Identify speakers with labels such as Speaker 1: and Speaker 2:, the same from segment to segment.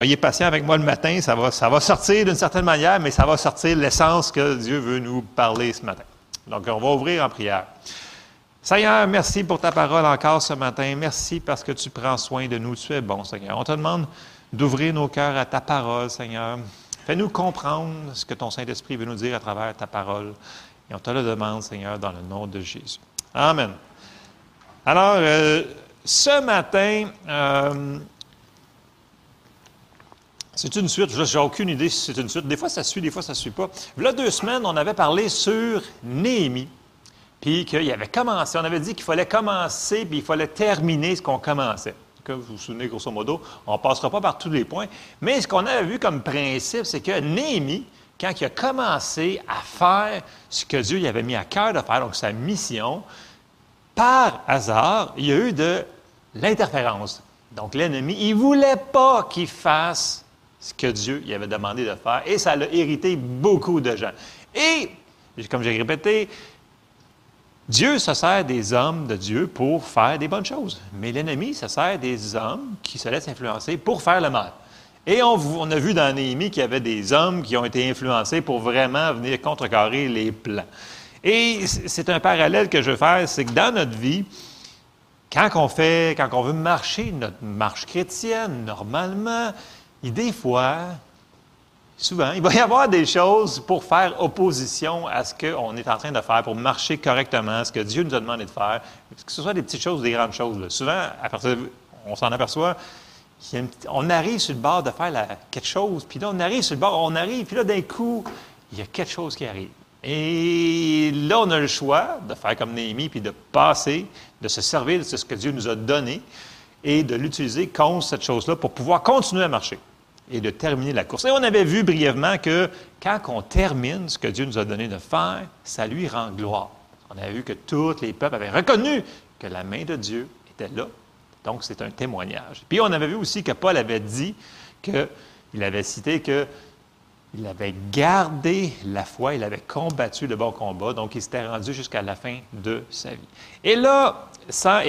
Speaker 1: Soyez patient avec moi le matin, ça va, ça va sortir d'une certaine manière, mais ça va sortir l'essence que Dieu veut nous parler ce matin. Donc, on va ouvrir en prière. Seigneur, merci pour ta parole encore ce matin. Merci parce que tu prends soin de nous. Tu es bon, Seigneur. On te demande d'ouvrir nos cœurs à ta parole, Seigneur. Fais-nous comprendre ce que ton Saint-Esprit veut nous dire à travers ta parole. Et on te le demande, Seigneur, dans le nom de Jésus. Amen. Alors, euh, ce matin, euh, c'est une suite. Je n'ai aucune idée si c'est une suite. Des fois, ça suit, des fois, ça ne suit pas. A deux semaines, on avait parlé sur Néhémie. Puis qu'il avait commencé. On avait dit qu'il fallait commencer, puis il fallait terminer ce qu'on commençait. Comme vous vous souvenez, grosso modo, on ne passera pas par tous les points. Mais ce qu'on avait vu comme principe, c'est que Néhémie, quand il a commencé à faire ce que Dieu lui avait mis à cœur de faire, donc sa mission, par hasard, il y a eu de l'interférence. Donc l'ennemi, il ne voulait pas qu'il fasse ce que Dieu lui avait demandé de faire, et ça l'a hérité beaucoup de gens. Et, comme j'ai répété, Dieu se sert des hommes de Dieu pour faire des bonnes choses, mais l'ennemi se sert des hommes qui se laissent influencer pour faire le mal. Et on, a vu dans Néhémie qu'il y avait des hommes qui ont été influencés pour vraiment venir contrecarrer les plans. Et c'est un parallèle que je veux faire, c'est que dans notre vie, quand on fait, quand on veut marcher notre marche chrétienne, normalement, et des fois, souvent, il va y avoir des choses pour faire opposition à ce qu'on est en train de faire, pour marcher correctement, ce que Dieu nous a demandé de faire, que ce soit des petites choses ou des grandes choses. Souvent, on s'en aperçoit, on arrive sur le bord de faire quelque chose, puis là, on arrive sur le bord, on arrive, puis là, d'un coup, il y a quelque chose qui arrive. Et là, on a le choix de faire comme Néhémie, puis de passer, de se servir de ce que Dieu nous a donné et de l'utiliser contre cette chose-là pour pouvoir continuer à marcher et de terminer la course. Et on avait vu brièvement que quand on termine ce que Dieu nous a donné de faire, ça lui rend gloire. On avait vu que tous les peuples avaient reconnu que la main de Dieu était là. Donc, c'est un témoignage. Puis, on avait vu aussi que Paul avait dit qu'il avait cité que il avait gardé la foi, il avait combattu le bon combat, donc il s'était rendu jusqu'à la fin de sa vie. Et là, sans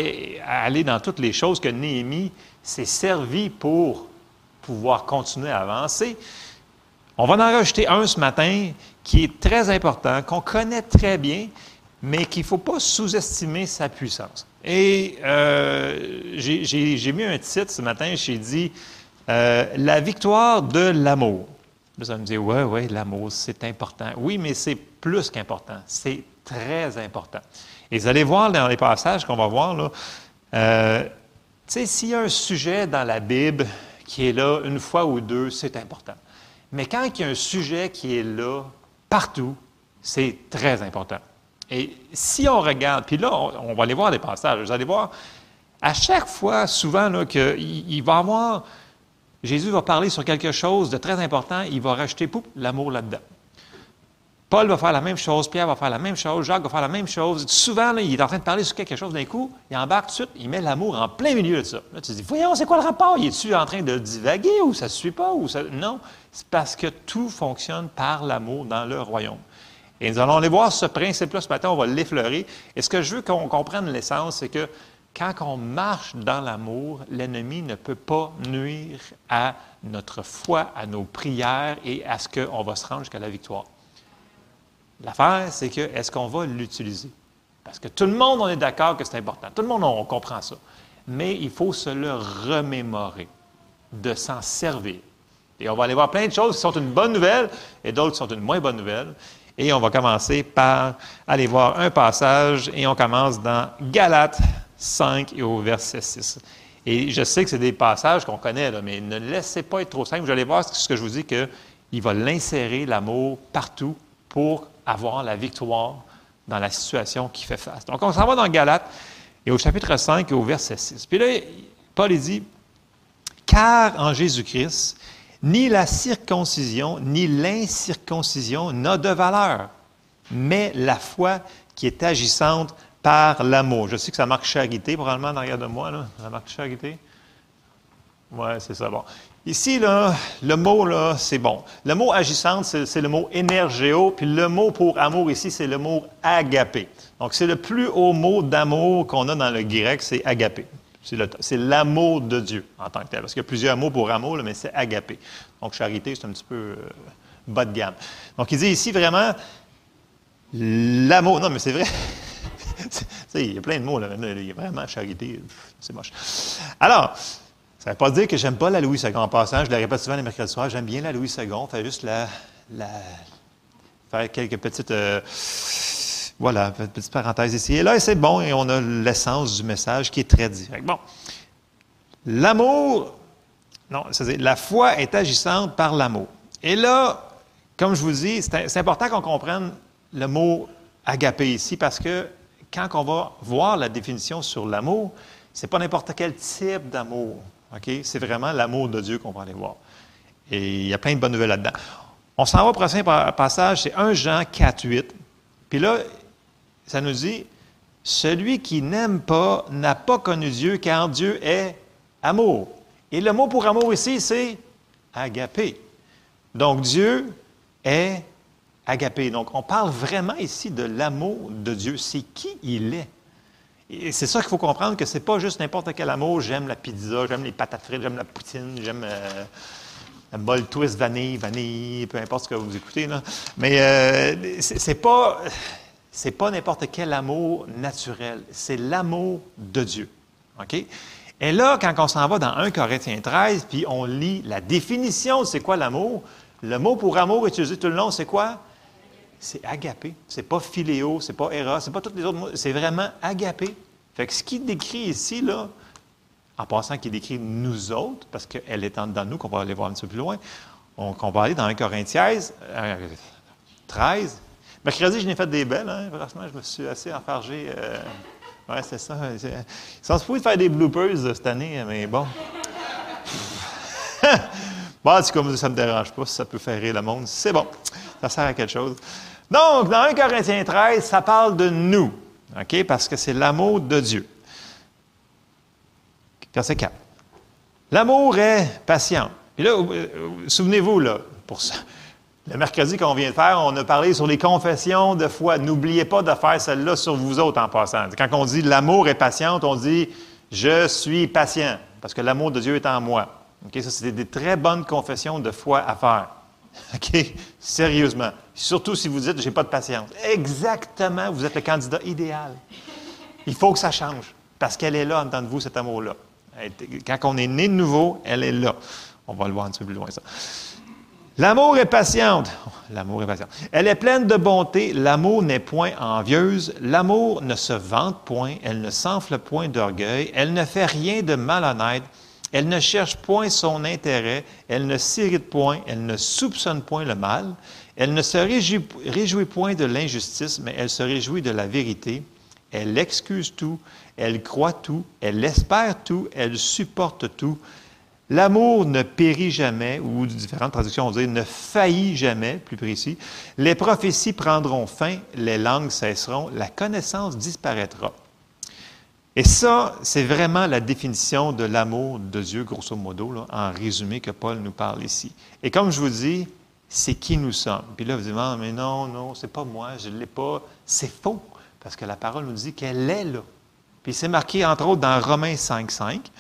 Speaker 1: aller dans toutes les choses que Néhémie s'est servi pour pouvoir continuer à avancer, on va en rajouter un ce matin qui est très important, qu'on connaît très bien, mais qu'il ne faut pas sous-estimer sa puissance. Et euh, j'ai mis un titre ce matin, j'ai dit euh, La victoire de l'amour. Vous allez me dire, oui, oui, l'amour, c'est important. Oui, mais c'est plus qu'important. C'est très important. Et vous allez voir dans les passages qu'on va voir, là, euh, s'il y a un sujet dans la Bible qui est là une fois ou deux, c'est important. Mais quand il y a un sujet qui est là partout, c'est très important. Et si on regarde, puis là, on, va aller voir des passages, vous allez voir, à chaque fois, souvent, qu'il il va avoir Jésus va parler sur quelque chose de très important, il va rajouter l'amour là-dedans. Paul va faire la même chose, Pierre va faire la même chose, Jacques va faire la même chose. Souvent, il est en train de parler sur quelque chose d'un coup, il embarque tout de suite, il met l'amour en plein milieu de ça. Là, tu te dis, voyons, c'est quoi le rapport? Il est-tu en train de divaguer ou ça ne suit pas? Non, c'est parce que tout fonctionne par l'amour dans le royaume. Et nous allons aller voir ce principe-là ce matin, on va l'effleurer. Et ce que je veux qu'on comprenne l'essence, c'est que quand on marche dans l'amour, l'ennemi ne peut pas nuire à notre foi, à nos prières et à ce qu'on va se rendre jusqu'à la victoire. L'affaire, c'est que est-ce qu'on va l'utiliser? Parce que tout le monde, on est d'accord que c'est important. Tout le monde, on comprend ça. Mais il faut se le remémorer, de s'en servir. Et on va aller voir plein de choses qui sont une bonne nouvelle et d'autres qui sont une moins bonne nouvelle. Et on va commencer par aller voir un passage et on commence dans Galates 5 et au verset 6. Et je sais que c'est des passages qu'on connaît, mais ne laissez pas être trop simple. Vous allez voir ce que je vous dis, qu'il va l'insérer, l'amour, partout pour avoir la victoire dans la situation qui fait face. Donc, on s'en va dans Galates et au chapitre 5 et au verset 6. Puis là, Paul dit, Car en Jésus-Christ, ni la circoncision, ni l'incirconcision n'a de valeur, mais la foi qui est agissante par l'amour. Je sais que ça marque charité, probablement, derrière de moi. Là. Ça marque charité? Oui, c'est ça. Bon. Ici, là, le mot, là, c'est bon. Le mot agissante, c'est le mot énergéo, puis le mot pour amour ici, c'est le mot agapé. Donc, c'est le plus haut mot d'amour qu'on a dans le grec, c'est agapé. C'est l'amour de Dieu en tant que tel. Parce qu'il y a plusieurs mots pour amour, mais c'est agapé. Donc, charité, c'est un petit peu euh, bas de gamme. Donc, il dit ici vraiment l'amour. Non, mais c'est vrai. il y a plein de mots, là. Il y a vraiment charité. C'est moche. Alors, ça ne veut pas dire que j'aime pas la Louis II. En passant, je le répète souvent les mercredis soirs, j'aime bien la Louis II. Fait juste la, faire quelques petites. Euh, voilà, petite parenthèse ici. Et là, c'est bon, et on a l'essence du message qui est très direct. Bon. L'amour, non, c'est la foi est agissante par l'amour. Et là, comme je vous dis, c'est important qu'on comprenne le mot agapé ici parce que quand on va voir la définition sur l'amour, c'est pas n'importe quel type d'amour. C'est vraiment l'amour de Dieu qu'on va aller voir. Et il y a plein de bonnes nouvelles là-dedans. On s'en va au prochain passage, c'est 1 Jean 4, 8. Puis là, ça nous dit, celui qui n'aime pas n'a pas connu Dieu, car Dieu est amour. Et le mot pour amour ici, c'est agapé. Donc Dieu est agapé. Donc on parle vraiment ici de l'amour de Dieu. C'est qui il est. C'est ça qu'il faut comprendre, que ce n'est pas juste n'importe quel amour. J'aime la pizza, j'aime les patates frites, j'aime la poutine, j'aime euh, le bol twist vanille, vanille, peu importe ce que vous écoutez. Mais euh, c'est pas c'est pas n'importe quel amour naturel, c'est l'amour de Dieu. OK? Et là, quand on s'en va dans 1 Corinthiens 13, puis on lit la définition de c'est quoi l'amour, le mot pour amour utilisé tout le long, c'est quoi? C'est agapé. C'est pas philéo, c'est pas eros, c'est pas tous les autres mots, c'est vraiment agapé. Fait que ce qu'il décrit ici, là, en passant qu'il décrit nous autres, parce qu'elle est en dedans de nous, qu'on va aller voir un petit peu plus loin, on, va aller dans 1 Corinthiens 13, Mercredi, je n'ai fait des belles. Hein? Franchement, je me suis assez enfargé. Euh... Oui, c'est ça. Sans se de faire des bloopers euh, cette année, mais bon. bon, c'est comme ça ne me dérange pas. Ça peut faire rire le monde, c'est bon. Ça sert à quelque chose. Donc, dans 1 Corinthiens 13, ça parle de nous. OK? Parce que c'est l'amour de Dieu. Verset 4. L'amour est patient. Et là, euh, souvenez-vous, là, pour ça. Le mercredi qu'on vient de faire, on a parlé sur les confessions de foi. N'oubliez pas de faire celle-là sur vous autres en passant. Quand on dit l'amour est patient, on dit je suis patient parce que l'amour de Dieu est en moi. Ok, Ça, c'est des très bonnes confessions de foi à faire. OK? Sérieusement. Surtout si vous dites j'ai pas de patience. Exactement, vous êtes le candidat idéal. Il faut que ça change parce qu'elle est là en dedans de vous, cet amour-là. Quand on est né de nouveau, elle est là. On va le voir un petit peu plus loin, ça. L'amour est patiente. L'amour est patiente. Elle est pleine de bonté. L'amour n'est point envieuse. L'amour ne se vante point. Elle ne s'enfle point d'orgueil. Elle ne fait rien de malhonnête. Elle ne cherche point son intérêt. Elle ne s'irrite point. Elle ne soupçonne point le mal. Elle ne se réjouit, point de l'injustice, mais elle se réjouit de la vérité. Elle excuse tout. Elle croit tout. Elle espère tout. Elle supporte tout. L'amour ne périt jamais, ou différentes traductions vont dire ne faillit jamais, plus précis. Les prophéties prendront fin, les langues cesseront, la connaissance disparaîtra. Et ça, c'est vraiment la définition de l'amour de Dieu, grosso modo, en résumé, que Paul nous parle ici. Et comme je vous dis, c'est qui nous sommes. Puis là, vous dites, ah, mais non, non, c'est pas moi, je ne l'ai pas. C'est faux, parce que la parole nous dit qu'elle est là. Puis c'est marqué, entre autres, dans Romains 5, 5.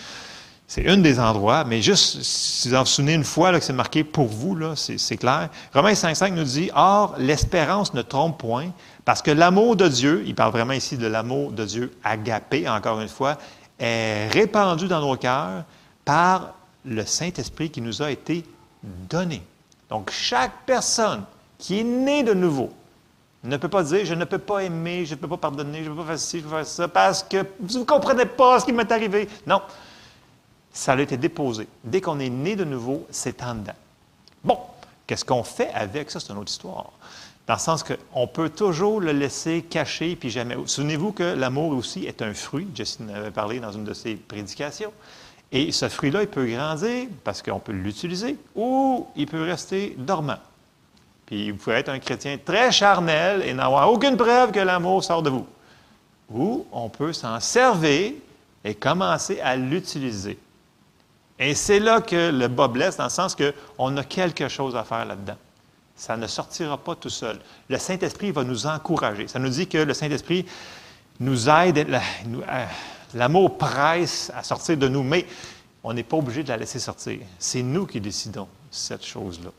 Speaker 1: C'est un des endroits, mais juste, si vous en souvenez une fois que c'est marqué pour vous, là, c'est, clair. Romains 5.5 nous dit, Or, l'espérance ne trompe point, parce que l'amour de Dieu, il parle vraiment ici de l'amour de Dieu agapé, encore une fois, est répandu dans nos cœurs par le Saint-Esprit qui nous a été donné. Donc, chaque personne qui est née de nouveau ne peut pas dire, je ne peux pas aimer, je ne peux pas pardonner, je ne peux pas faire ci, je peux pas faire ça, parce que vous ne comprenez pas ce qui m'est arrivé. Non ça a été déposé. Dès qu'on est né de nouveau, c'est en dedans. Bon, qu'est-ce qu'on fait avec ça? C'est une autre histoire. Dans le sens qu'on peut toujours le laisser cacher, puis jamais. Souvenez-vous que l'amour aussi est un fruit. Justine avait parlé dans une de ses prédications. Et ce fruit-là, il peut grandir parce qu'on peut l'utiliser, ou il peut rester dormant. Puis vous pouvez être un chrétien très charnel et n'avoir aucune preuve que l'amour sort de vous. Ou on peut s'en servir et commencer à l'utiliser. Et c'est là que le bas blesse, dans le sens qu'on a quelque chose à faire là-dedans. Ça ne sortira pas tout seul. Le Saint-Esprit va nous encourager. Ça nous dit que le Saint-Esprit nous aide, l'amour presse à sortir de nous, mais on n'est pas obligé de la laisser sortir. C'est nous qui décidons cette chose-là.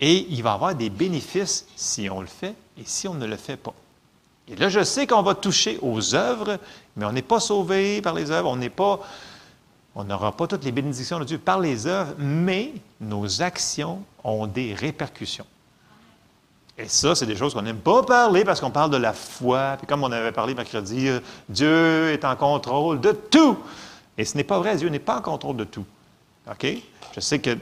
Speaker 1: Et il va y avoir des bénéfices si on le fait et si on ne le fait pas. Et là, je sais qu'on va toucher aux œuvres, mais on n'est pas sauvé par les œuvres, on n'est pas, on n'aura pas toutes les bénédictions de Dieu par les œuvres, mais nos actions ont des répercussions. Et ça, c'est des choses qu'on n'aime pas parler parce qu'on parle de la foi. Puis comme on avait parlé mercredi, euh, Dieu est en contrôle de tout. Et ce n'est pas vrai, Dieu n'est pas en contrôle de tout. OK? Je sais que,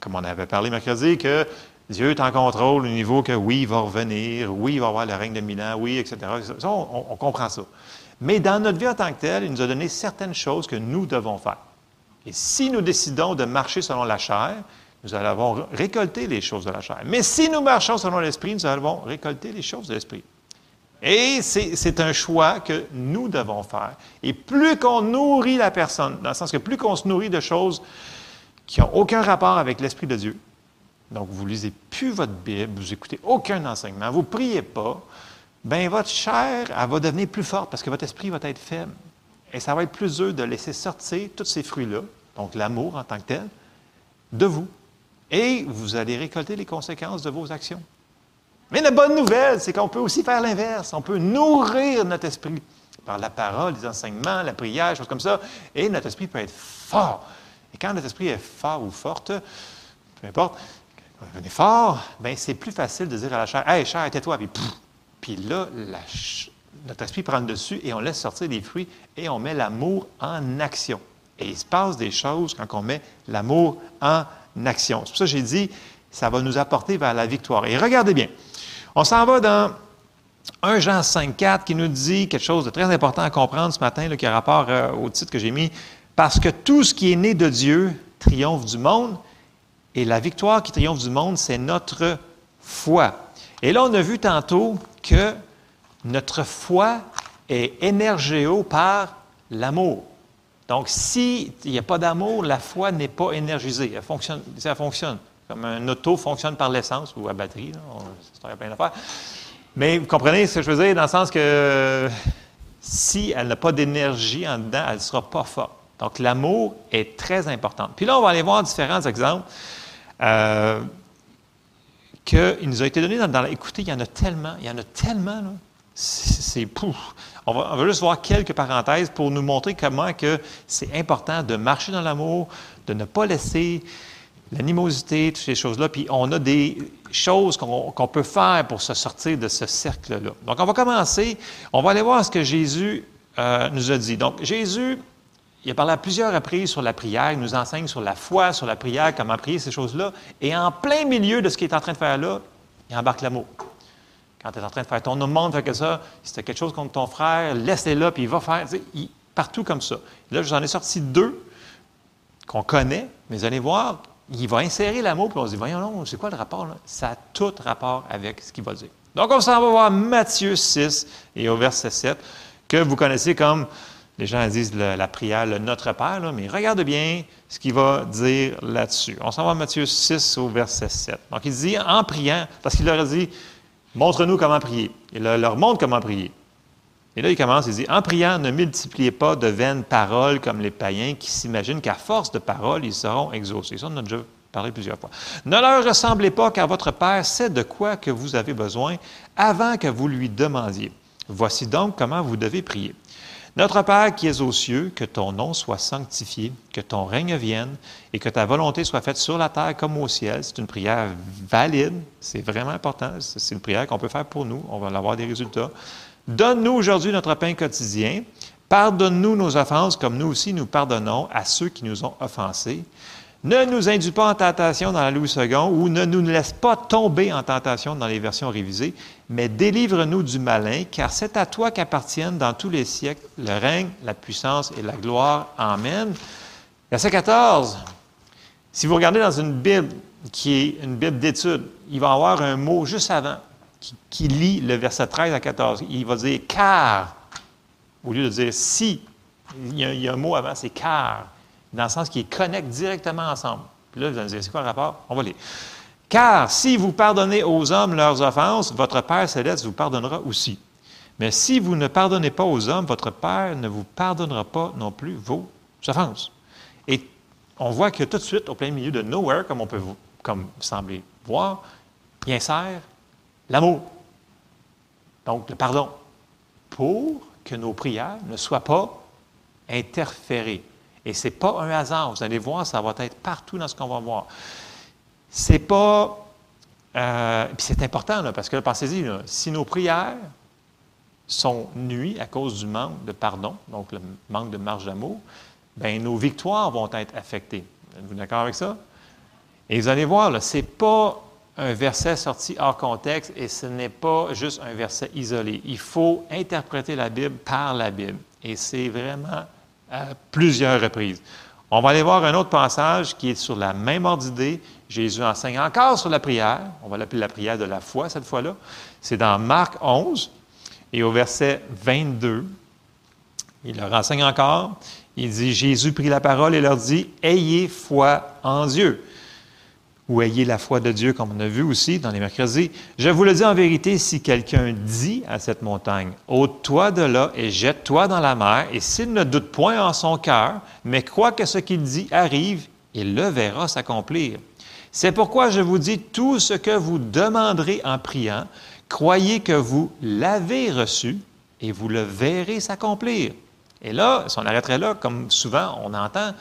Speaker 1: comme on avait parlé mercredi, que Dieu est en contrôle au niveau que oui, il va revenir, oui, il va avoir le règne de Milan, oui, etc. Ça, on, comprend ça. Mais dans notre vie en tant que telle, il nous a donné certaines choses que nous devons faire. Et si nous décidons de marcher selon la chair, nous allons récolter les choses de la chair. Mais si nous marchons selon l'esprit, nous allons récolter les choses de l'esprit. Et c'est un choix que nous devons faire. Et plus qu'on nourrit la personne, dans le sens que plus qu'on se nourrit de choses qui n'ont aucun rapport avec l'Esprit de Dieu, donc, vous ne lisez plus votre Bible, vous n'écoutez aucun enseignement, vous ne priez pas, bien, votre chair, elle va devenir plus forte parce que votre esprit va être faible. Et ça va être plus dur de laisser sortir tous ces fruits-là, donc l'amour en tant que tel, de vous. Et vous allez récolter les conséquences de vos actions. Mais la bonne nouvelle, c'est qu'on peut aussi faire l'inverse. On peut nourrir notre esprit par la parole, les enseignements, la prière, choses comme ça. Et notre esprit peut être fort. Et quand notre esprit est fort ou forte, peu importe, venez fort, bien, c'est plus facile de dire à la chair Hey, chair, tais-toi. Puis, là, notre esprit prend le dessus et on laisse sortir des fruits et on met l'amour en action. Et il se passe des choses quand on met l'amour en action. C'est pour ça que j'ai dit ça va nous apporter vers la victoire. Et regardez bien, on s'en va dans 1 Jean 5,4 qui nous dit quelque chose de très important à comprendre ce matin, qui a rapport euh, au titre que j'ai mis. Parce que tout ce qui est né de Dieu triomphe du monde. Et la victoire qui triomphe du monde, c'est notre foi. Et là, on a vu tantôt que notre foi est énergéo par l'amour. Donc, s'il n'y a pas d'amour, la foi n'est pas énergisée. Ça fonctionne. Comme un auto fonctionne par l'essence ou à batterie. Là, plein d'affaires. Mais vous comprenez ce que je veux dire, dans le sens que si elle n'a pas d'énergie en dedans, elle ne sera pas forte. Donc, l'amour est très important. Puis là, on va aller voir différents exemples. Euh, qu'il nous a été donné dans, Écoutez, il y en a tellement, il y en a tellement, C'est pouf. On va, juste voir quelques parenthèses pour nous montrer comment que c'est important de marcher dans l'amour, de ne pas laisser l'animosité, toutes ces choses-là. Puis on a des choses qu'on peut faire pour se sortir de ce cercle-là. Donc on va commencer. On va aller voir ce que Jésus euh, nous a dit. Donc Jésus il a parlé à plusieurs reprises sur la prière, il nous enseigne sur la foi, sur la prière, comment prier, ces choses-là. Et en plein milieu de ce qu'il est en train de faire là, il embarque l'amour. Quand tu es en train de faire ton monde, fait que ça, si tu quelque chose contre ton frère, laisse-le là, puis il va faire, partout comme ça. là, j'en ai sorti deux qu'on connaît, mais vous allez voir, il va insérer l'amour, puis on se dit, voyons, non, c'est quoi le rapport? Là? Ça a tout rapport avec ce qu'il va dire. Donc, on s'en va voir Matthieu 6 et au verset 7, que vous connaissez comme les gens disent la, prière, le Notre Père, mais regarde bien ce qu'il va dire là-dessus. On s'en va à Matthieu 6 au verset 7. Donc, il dit en priant, parce qu'il leur a dit Montre-nous comment prier. Il leur montre comment prier. Et là, il commence, il dit En priant, ne multipliez pas de vaines paroles comme les païens qui s'imaginent qu'à force de paroles, ils seront exaucés. Ça, on a déjà parlé plusieurs fois. Ne leur ressemblez pas, car votre Père sait de quoi que vous avez besoin avant que vous lui demandiez. Voici donc comment vous devez prier. Notre Père qui es aux cieux, que ton nom soit sanctifié, que ton règne vienne et que ta volonté soit faite sur la terre comme au ciel. C'est une prière valide, c'est vraiment important. C'est une prière qu'on peut faire pour nous, on va avoir des résultats. Donne-nous aujourd'hui notre pain quotidien. Pardonne-nous nos offenses comme nous aussi nous pardonnons à ceux qui nous ont offensés. Ne nous induis pas en tentation dans la Louis II ou ne nous laisse pas tomber en tentation dans les versions révisées, mais délivre-nous du malin, car c'est à toi qu'appartiennent dans tous les siècles le règne, la puissance et la gloire. Amen. Verset 14. Si vous regardez dans une Bible qui est une Bible d'étude, il va y avoir un mot juste avant qui, lit le verset 13 à 14. Il va dire car, au lieu de dire si. Il y a, il y a un mot avant, c'est car dans le sens qu'ils connectent directement ensemble. Puis là, vous allez me dire, c'est quoi le rapport? On va lire. Car si vous pardonnez aux hommes leurs offenses, votre Père céleste vous pardonnera aussi. Mais si vous ne pardonnez pas aux hommes, votre Père ne vous pardonnera pas non plus vos offenses. Et on voit que tout de suite, au plein milieu de nowhere, comme on peut comme sembler voir, il insère l'amour. Donc, le pardon. Pour que nos prières ne soient pas interférées. Et ce n'est pas un hasard. Vous allez voir, ça va être partout dans ce qu'on va voir. C'est pas. Euh, puis c'est important, là, parce que pensez-y, si nos prières sont nuites à cause du manque de pardon, donc le manque de marge d'amour, bien, nos victoires vont être affectées. Êtes-vous d'accord avec ça? Et vous allez voir, ce n'est pas un verset sorti hors contexte et ce n'est pas juste un verset isolé. Il faut interpréter la Bible par la Bible. Et c'est vraiment à plusieurs reprises. On va aller voir un autre passage qui est sur la même ordre. Jésus enseigne encore sur la prière. On va l'appeler la prière de la foi cette fois-là. C'est dans Marc 11 et au verset 22. Il leur enseigne encore. Il dit, Jésus prit la parole et leur dit, Ayez foi en Dieu ou ayez la foi de Dieu, comme on a vu aussi dans les mercredis. Je vous le dis en vérité, si quelqu'un dit à cette montagne, ôte-toi de là et jette-toi dans la mer, et s'il ne doute point en son cœur, mais croit que ce qu'il dit arrive, il le verra s'accomplir. C'est pourquoi je vous dis, tout ce que vous demanderez en priant, croyez que vous l'avez reçu, et vous le verrez s'accomplir. Et là, si on arrêterait là, comme souvent on entend,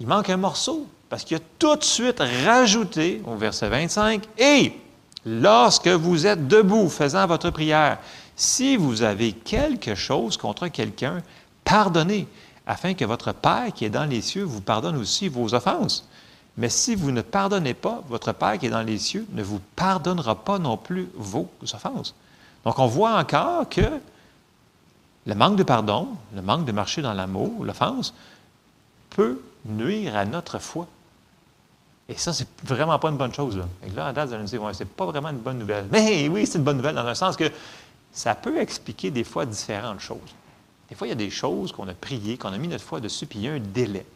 Speaker 1: il manque un morceau. Parce qu'il a tout de suite rajouté au verset 25, Et lorsque vous êtes debout faisant votre prière, si vous avez quelque chose contre quelqu'un, pardonnez, afin que votre Père qui est dans les cieux vous pardonne aussi vos offenses. Mais si vous ne pardonnez pas, votre Père qui est dans les cieux ne vous pardonnera pas non plus vos offenses. Donc on voit encore que le manque de pardon, le manque de marcher dans l'amour, l'offense, peut nuire à notre foi. Et ça, c'est vraiment pas une bonne chose. Là. Et là, à date, vous allez me dire, c'est pas vraiment une bonne nouvelle. Mais oui, c'est une bonne nouvelle dans un sens que ça peut expliquer des fois différentes choses. Des fois, il y a des choses qu'on a priées, qu'on a mis notre foi dessus, puis il y a un délai.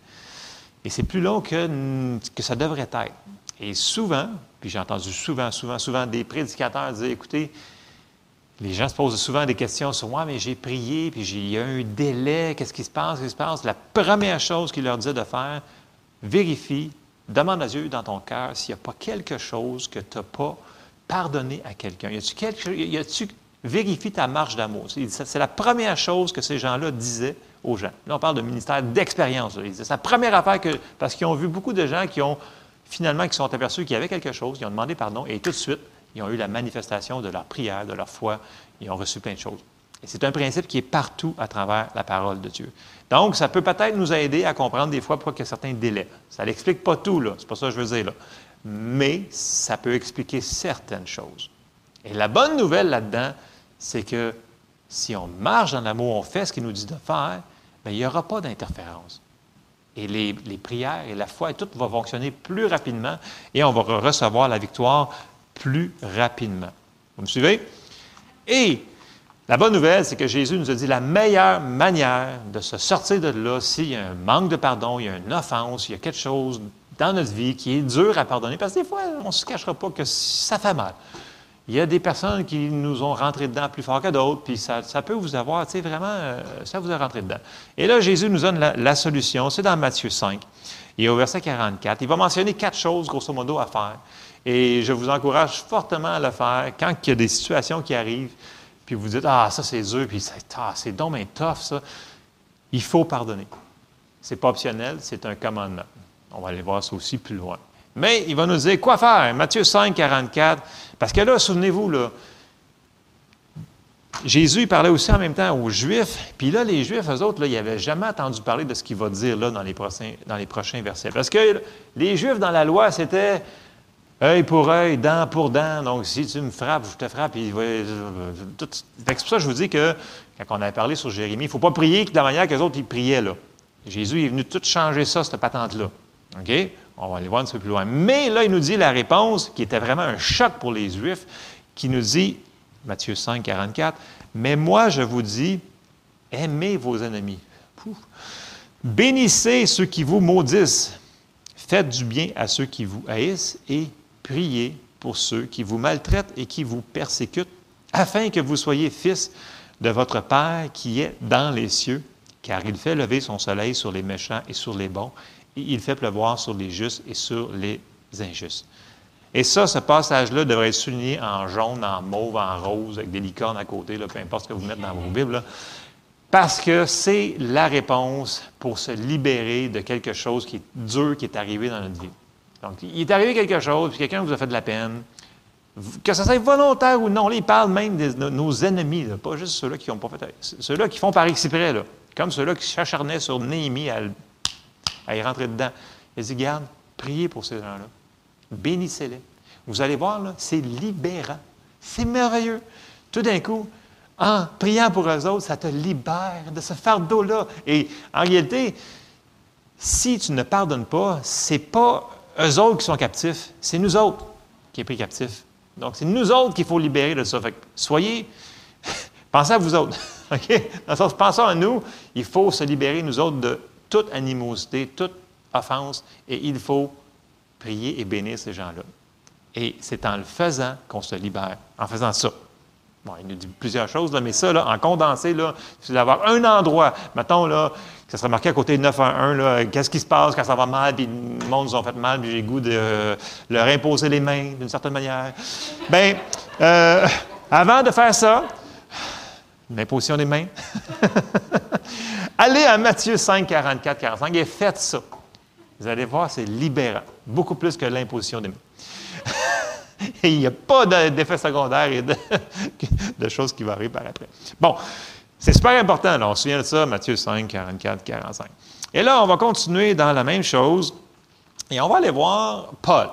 Speaker 1: Et c'est plus long que, que ça devrait être. Et souvent, puis j'ai entendu souvent, souvent, souvent des prédicateurs dire, écoutez, les gens se posent souvent des questions sur moi, mais j'ai prié, puis il y a un délai, qu'est-ce qui se passe, qu'est-ce qui se passe? La première chose qu'il leur disait de faire, vérifie Demande à Dieu dans ton cœur s'il n'y a pas quelque chose que tu n'as pas pardonné à quelqu'un. Vérifie ta marche d'amour. C'est la première chose que ces gens-là disaient aux gens. Là, on parle de ministère d'expérience. C'est la première affaire parce qu'ils ont vu beaucoup de gens qui ont finalement, qui sont aperçus qu'il y avait quelque chose, ils ont demandé pardon et tout de suite, ils ont eu la manifestation de leur prière, de leur foi, ils ont reçu plein de choses. Et c'est un principe qui est partout à travers la parole de Dieu. Donc, ça peut peut-être nous aider à comprendre des fois pourquoi il y a certains délais. Ça n'explique pas tout, là. C'est pas ça que je veux dire, là. Mais ça peut expliquer certaines choses. Et la bonne nouvelle là-dedans, c'est que si on marche dans l'amour, on fait ce qu'il nous dit de faire, bien, il n'y aura pas d'interférence. Et les, les, prières et la foi, et tout va fonctionner plus rapidement et on va recevoir la victoire plus rapidement. Vous me suivez? Et la bonne nouvelle, c'est que Jésus nous a dit la meilleure manière de se sortir de là, s'il y a un manque de pardon, il y a une offense, il y a quelque chose dans notre vie qui est dur à pardonner, parce que des fois, on ne se cachera pas que ça fait mal. Il y a des personnes qui nous ont rentré dedans plus fort que d'autres, puis ça, peut vous avoir, tu sais, vraiment, euh, ça vous a rentré dedans. Et là, Jésus nous donne la, la solution, c'est dans Matthieu 5, et au verset 44. Il va mentionner quatre choses, grosso modo, à faire. Et je vous encourage fortement à le faire quand il y a des situations qui arrivent puis vous dites, ah, ça c'est dur, puis c'est ah, donc mais tough, ça. Il faut pardonner. Ce n'est pas optionnel, c'est un commandement. On va aller voir ça aussi plus loin. Mais il va nous dire quoi faire. Matthieu 5, 44. Parce que là, souvenez-vous, là, Jésus il parlait aussi en même temps aux Juifs. Puis là, les Juifs, eux autres, là, ils n'avaient jamais entendu parler de ce qu'il va dire là dans les, prochains, dans les prochains versets. Parce que les Juifs, dans la loi, c'était œil pour œil, dent pour dent. Donc, si tu me frappes, je te frappe. C'est pour ça que je vous dis que, quand on avait parlé sur Jérémie, il ne faut pas prier de la manière que les autres ils priaient. Là. Jésus est venu tout changer ça, cette patente-là. OK? On va aller voir un petit peu plus loin. Mais là, il nous dit la réponse, qui était vraiment un choc pour les Juifs, qui nous dit, Matthieu 5, 44, Mais moi, je vous dis, aimez vos ennemis. Bénissez ceux qui vous maudissent. Faites du bien à ceux qui vous haïssent et priez pour ceux qui vous maltraitent et qui vous persécutent, afin que vous soyez fils de votre Père qui est dans les cieux, car il fait lever son soleil sur les méchants et sur les bons, et il fait pleuvoir sur les justes et sur les injustes. Et ça, ce passage-là devrait être souligné en jaune, en mauve, en rose, avec des licornes à côté, peu importe ce que vous mettez dans vos Bibles, parce que c'est la réponse pour se libérer de quelque chose qui est dur, qui est arrivé dans notre vie. Donc, il est arrivé quelque chose, puis quelqu'un vous a fait de la peine, que ce soit volontaire ou non. Là, il parle même de nos ennemis, pas juste ceux-là qui n'ont pas fait. Ceux-là qui font par exprès, là, comme ceux-là qui s'acharnaient sur Néhémie à, y rentrer dedans. Il dit Garde, priez pour ces gens-là. Bénissez-les. Vous allez voir, c'est libérant. C'est merveilleux. Tout d'un coup, en priant pour eux autres, ça te libère de ce fardeau-là. Et en réalité, si tu ne pardonnes pas, c'est pas eux autres qui sont captifs, c'est nous autres qui sommes pris captifs. Donc, c'est nous autres qu'il faut libérer de ça. Soyez, pensez à vous autres. OK? Dans le sens, pensons à nous, il faut se libérer, nous autres, de toute animosité, toute offense, et il faut prier et bénir ces gens-là. Et c'est en le faisant qu'on se libère, en faisant ça. Bon, il nous dit plusieurs choses, mais ça, en condensé, là, c'est d'avoir un endroit, mettons, là, que ça serait marqué à côté de 911, qu'est-ce qui se passe quand ça va mal, puis le monde nous a fait mal, puis j'ai goût de leur imposer les mains d'une certaine manière. Bien, euh, avant de faire ça, l'imposition des mains, allez à Matthieu 5, 44, 45 et faites ça. Vous allez voir, c'est libérant, beaucoup plus que l'imposition des mains. Il n'y a pas d'effet secondaire et de, choses qui vont arriver par après. Bon, c'est super important. on se souvient de ça, Matthieu 5, 44, 45. Et là, on va continuer dans la même chose et on va aller voir Paul.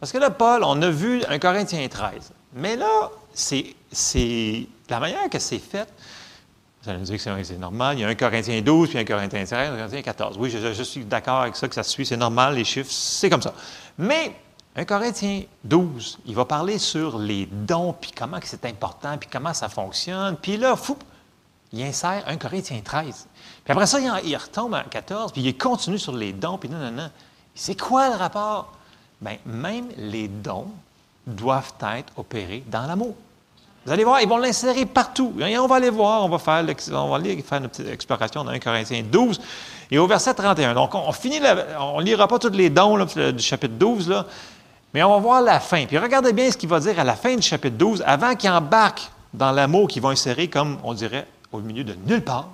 Speaker 1: Parce que là, Paul, on a vu un Corinthien 13. Mais là, c'est la manière que c'est fait. Vous allez me dire que c'est normal. Il y a un Corinthien 12, puis un Corinthien 13, un Corinthien 14. Oui, je, je suis d'accord avec ça, que ça suit, c'est normal, les chiffres, c'est comme ça. Mais un Corinthien 12, il va parler sur les dons, puis comment c'est important, puis comment ça fonctionne. Puis là, fou, il insère un Corinthien 13. Puis après ça, il, retombe à 14, puis il continue sur les dons, puis non, non, non. C'est quoi le rapport? Bien, même les dons doivent être opérés dans l'amour. Vous allez voir, ils vont l'insérer partout. Et on va aller voir, on va faire, on va aller faire une petite exploration dans 1 Corinthiens 12 et au verset 31. Donc, on, finit, on ne lira pas tous les dons du chapitre 12, là, mais on va voir la fin. Puis regardez bien ce qu'il va dire à la fin du chapitre 12, avant qu'il embarque dans l'amour qu'ils vont insérer, comme on dirait, au milieu de nulle part.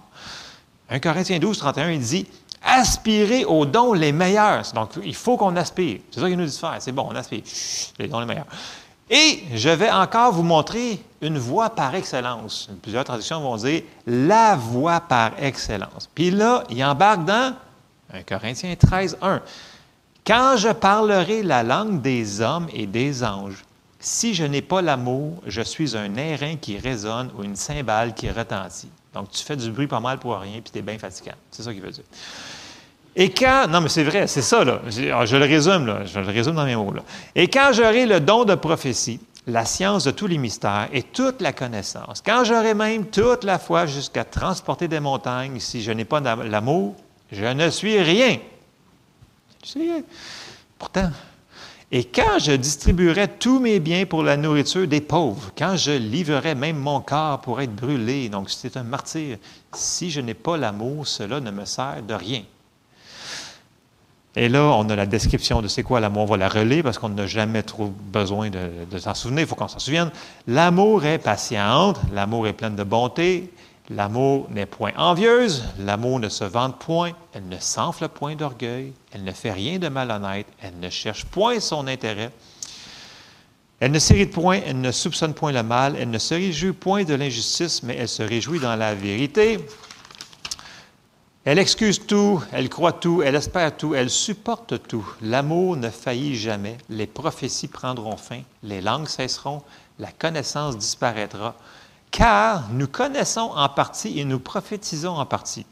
Speaker 1: 1 Corinthiens 12, 31, il dit Aspirez aux dons les meilleurs. Donc, il faut qu'on aspire. C'est ça qu'il nous dit de faire. C'est bon, on aspire. les dons les meilleurs. Et je vais encore vous montrer une voie par excellence. Plusieurs traductions vont dire la voie par excellence. Puis là, il embarque dans 1 Corinthiens 13, 1. Quand je parlerai la langue des hommes et des anges, si je n'ai pas l'amour, je suis un airain qui résonne ou une cymbale qui retentit. Donc, tu fais du bruit pas mal pour rien, puis tu es bien fatigant. C'est ça qu'il veut dire. Et quand, non mais c'est vrai, c'est ça, là. Je, je, le résume, là. Je le résume dans mes mots, là. Et quand j'aurai le don de prophétie, la science de tous les mystères et toute la connaissance, quand j'aurai même toute la foi jusqu'à transporter des montagnes, si je n'ai pas l'amour, je ne suis rien. Pourtant, et quand je distribuerai tous mes biens pour la nourriture des pauvres, quand je livrerai même mon corps pour être brûlé, donc c'est un martyr, si je n'ai pas l'amour, cela ne me sert de rien. Et là, on a la description de c'est quoi l'amour. On va la relayer parce qu'on n'a jamais trop besoin de, de s'en souvenir. Il faut qu'on s'en souvienne. L'amour est patiente, l'amour est plein de bonté, L'amour n'est point envieuse, l'amour ne se vante point, elle ne s'enfle point d'orgueil, elle ne fait rien de malhonnête, elle ne cherche point son intérêt, elle ne s'irrite point, elle ne soupçonne point le mal, elle ne se réjouit point de l'injustice, mais elle se réjouit dans la vérité. Elle excuse tout, elle croit tout, elle espère tout, elle supporte tout. L'amour ne faillit jamais, les prophéties prendront fin, les langues cesseront, la connaissance disparaîtra car nous connaissons en partie et nous prophétisons en partie.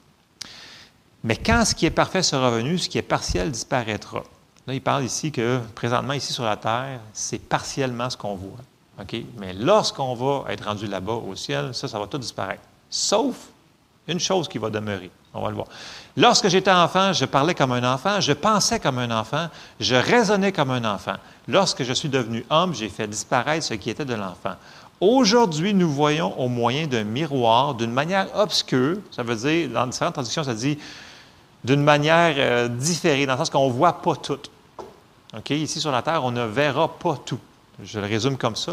Speaker 1: Mais quand ce qui est parfait sera venu, ce qui est partiel disparaîtra. Là, il parle ici que présentement, ici sur la terre, c'est partiellement ce qu'on voit. Mais lorsqu'on va être rendu là-bas au ciel, ça, ça va tout disparaître. Sauf une chose qui va demeurer. On va le voir. Lorsque j'étais enfant, je parlais comme un enfant, je pensais comme un enfant, je raisonnais comme un enfant. Lorsque je suis devenu homme, j'ai fait disparaître ce qui était de l'enfant. Aujourd'hui, nous voyons au moyen d'un miroir, d'une manière obscure, ça veut dire, dans différentes traductions, ça dit d'une manière euh, différée, dans le sens qu'on ne voit pas tout. Ici sur la terre, on ne verra pas tout. Je le résume comme ça.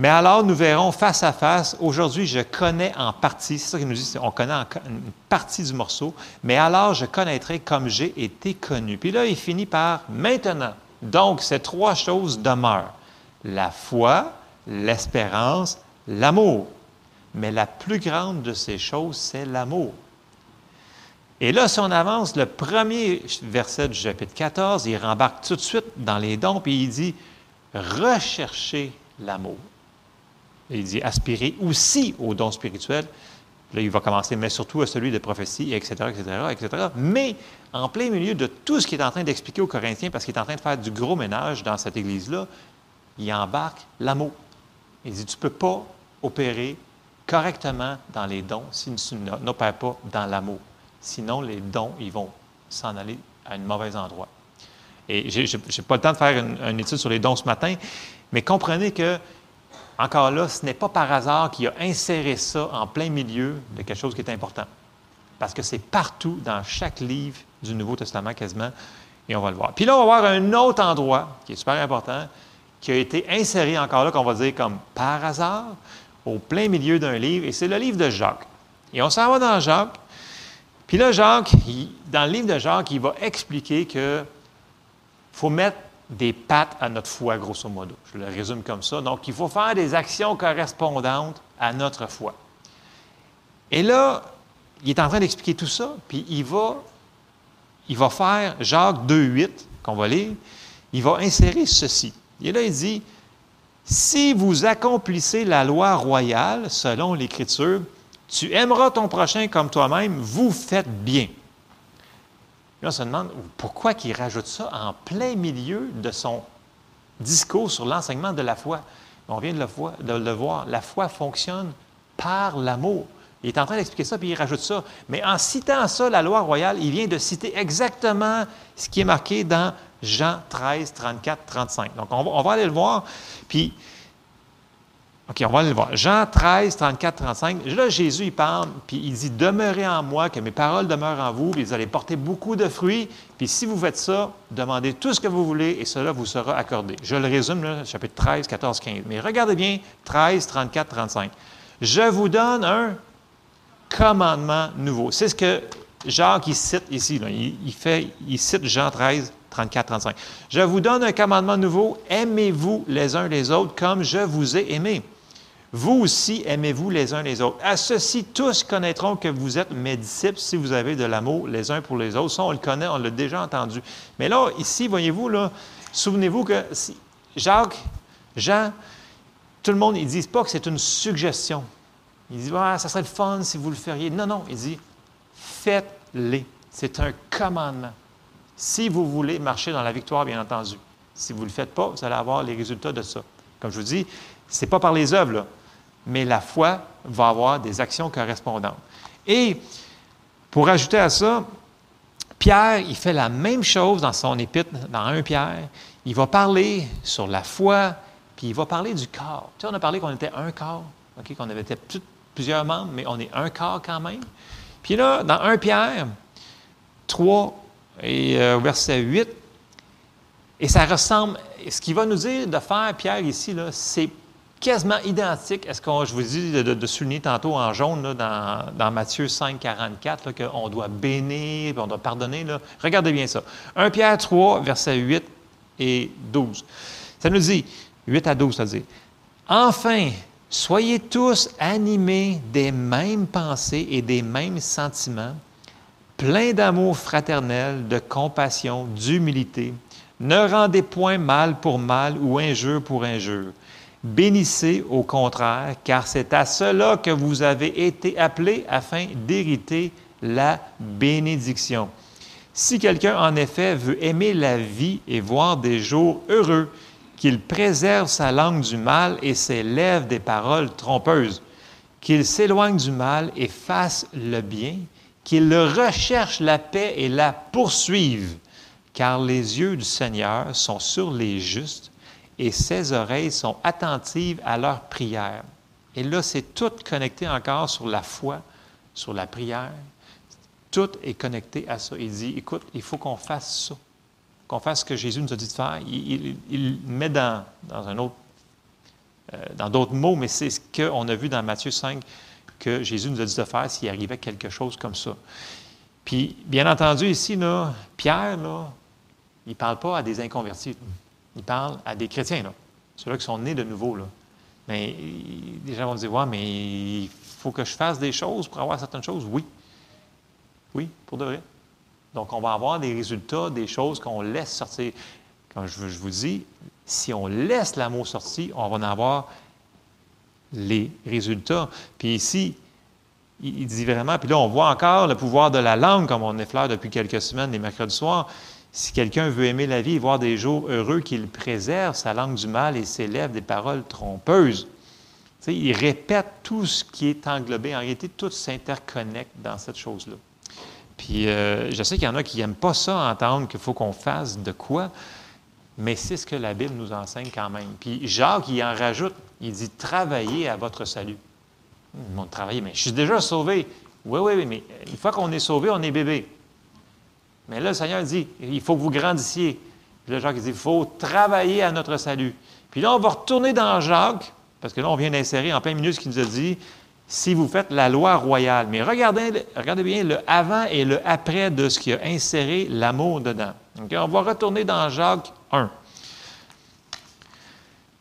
Speaker 1: Mais alors, nous verrons face à face. Aujourd'hui, je connais en partie, c'est ça qu'il nous dit, on connaît une partie du morceau, mais alors je connaîtrai comme j'ai été connu. Puis là, il finit par maintenant. Donc, ces trois choses demeurent. La foi, l'espérance, l'amour. Mais la plus grande de ces choses, c'est l'amour. Et là, si on avance, le premier verset du chapitre 14, il rembarque tout de suite dans les dons, puis il dit recherchez l'amour. Il dit aspirer aussi aux dons spirituels. Là, il va commencer, mais surtout à celui de prophétie, etc., etc., etc. Mais en plein milieu de tout ce qu'il est en train d'expliquer aux Corinthiens, parce qu'il est en train de faire du gros ménage dans cette Église-là, il embarque l'amour. Il dit, tu ne peux pas opérer correctement dans les dons si tu n'opères pas dans l'amour. Sinon, les dons, ils vont s'en aller à un mauvais endroit. Et je n'ai pas le temps de faire une, étude sur les dons ce matin, mais comprenez que, encore là, ce n'est pas par hasard qu'il a inséré ça en plein milieu de quelque chose qui est important. Parce que c'est partout, dans chaque livre du Nouveau Testament quasiment, et on va le voir. Puis là, on va voir un autre endroit qui est super important, qui a été inséré encore là, qu'on va dire comme par hasard, au plein milieu d'un livre, et c'est le livre de Jacques. Et on s'en va dans Jacques. Puis là, Jacques, dans le livre de Jacques, il va expliquer que faut mettre des pattes à notre foi, grosso modo. Je le résume comme ça. Donc, il faut faire des actions correspondantes à notre foi. Et là, il est en train d'expliquer tout ça, puis il va, il va faire Jacques 2.8, qu'on va lire, il va insérer ceci. Et là, il dit, si vous accomplissez la loi royale selon l'Écriture, tu aimeras ton prochain comme toi-même, vous faites bien. Là, on se demande pourquoi il rajoute ça en plein milieu de son discours sur l'enseignement de la foi. On vient de le, voir, de le voir. La foi fonctionne par l'amour. Il est en train d'expliquer ça, puis il rajoute ça. Mais en citant ça, la loi royale, il vient de citer exactement ce qui est marqué dans Jean 13, 34, 35. Donc, on va, aller le voir. Puis, OK, on va aller le voir. Jean 13, 34, 35. Là, Jésus, il parle, puis il dit Demeurez en moi, que mes paroles demeurent en vous, puis vous allez porter beaucoup de fruits. Puis si vous faites ça, demandez tout ce que vous voulez, et cela vous sera accordé. Je le résume, là, chapitre 13, 14, 15. Mais regardez bien 13, 34, 35. Je vous donne un commandement nouveau. C'est ce que Jacques il cite ici. Il, fait, il cite Jean 13, 34, 35. Je vous donne un commandement nouveau, aimez-vous les uns les autres comme je vous ai aimé. Vous aussi, aimez-vous les uns les autres. À ceci, tous connaîtront que vous êtes mes disciples si vous avez de l'amour les uns pour les autres. Ça, on le connaît, on l'a déjà entendu. Mais là, ici, voyez-vous, là, souvenez-vous que Jacques, Jean, tout le monde, ils ne disent pas que c'est une suggestion. Ils disent, ah, ça serait le fun si vous le feriez. Non, non, il dit, faites-les. C'est un commandement. Si vous voulez marcher dans la victoire, bien entendu. Si vous ne le faites pas, vous allez avoir les résultats de ça. Comme je vous dis, ce n'est pas par les œuvres, mais la foi va avoir des actions correspondantes. Et pour ajouter à ça, Pierre, il fait la même chose dans son épître, dans 1 Pierre. Il va parler sur la foi, puis il va parler du corps. Tu sais, on a parlé qu'on était un corps, qu'on avait plusieurs membres, mais on est un corps quand même. Puis là, dans 1 Pierre 3, et euh, verset 8. Et ça ressemble, ce qu'il va nous dire de faire, Pierre, ici, c'est quasiment identique à ce que je vous dis de, souligner tantôt en jaune dans, Matthieu 5, 44, qu'on doit bénir, on doit pardonner. Regardez bien ça. 1 Pierre 3, verset 8 et 12. Ça nous dit, 8 à 12, ça dit, Enfin, soyez tous animés des mêmes pensées et des mêmes sentiments plein d'amour fraternel, de compassion, d'humilité. Ne rendez point mal pour mal ou injure pour injure. Bénissez au contraire, car c'est à cela que vous avez été appelés afin d'hériter la bénédiction. Si quelqu'un en effet veut aimer la vie et voir des jours heureux, qu'il préserve sa langue du mal et ses lèvres des paroles trompeuses, qu'il s'éloigne du mal et fasse le bien, qu'ils recherchent la paix et la poursuivent, car les yeux du Seigneur sont sur les justes et ses oreilles sont attentives à leur prière. Et là, c'est tout connecté encore sur la foi, sur la prière. Tout est connecté à ça. Il dit, écoute, il faut qu'on fasse ça, qu'on fasse ce que Jésus nous a dit de faire. Il, met dans, dans un autre, euh, dans d'autres mots, mais c'est ce qu'on a vu dans Matthieu 5 que Jésus nous a dit de faire s'il arrivait quelque chose comme ça. Puis, bien entendu, ici, là, Pierre, là, il ne parle pas à des inconvertis. Il parle à des chrétiens, là, ceux-là qui sont nés de nouveau. Là. Mais les gens vont dire Ouais, mais il faut que je fasse des choses pour avoir certaines choses. Oui. Oui, pour de vrai. Donc, on va avoir des résultats, des choses qu'on laisse sortir. Quand je, je vous dis, si on laisse l'amour sortir, on va en avoir les résultats. Puis ici, il dit vraiment, puis là, on voit encore le pouvoir de la langue, comme on effleure depuis quelques semaines, les mercredis soirs. Si quelqu'un veut aimer la vie et voir des jours heureux, qu'il préserve sa langue du mal et s'élève des paroles trompeuses. il répète tout ce qui est englobé. En réalité, tout s'interconnecte dans cette chose-là. Puis euh, je sais qu'il y en a qui n'aiment pas ça, entendre qu'il faut qu'on fasse de quoi, mais c'est ce que la Bible nous enseigne quand même. Puis Jacques, il en rajoute, il dit travaillez à votre salut. Le monde travailler, mais je suis déjà sauvé. Oui, oui, oui, mais une fois qu'on est sauvé, on est bébé. Mais là, le Seigneur dit, il faut que vous grandissiez. Puis là, Jacques dit, il faut travailler à notre salut. Puis là, on va retourner dans Jacques, parce que là, on vient d'insérer en plein milieu ce qu'il nous a dit, si vous faites la loi royale. Mais regardez, regardez bien le avant et le après de ce qui a inséré l'amour dedans. On va retourner dans Jacques 1.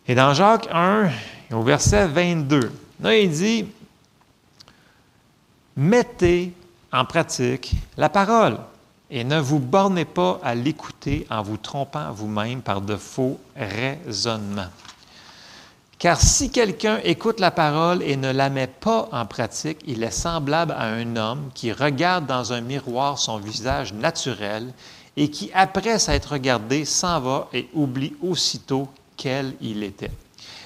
Speaker 1: Et dans Jacques 1, au verset 22, là, il dit, mettez en pratique la parole et ne vous bornez pas à l'écouter en vous trompant vous-même par de faux raisonnements. Car si quelqu'un écoute la parole et ne la met pas en pratique, il est semblable à un homme qui regarde dans un miroir son visage naturel et qui, après s'être regardé, s'en va et oublie aussitôt quel il était.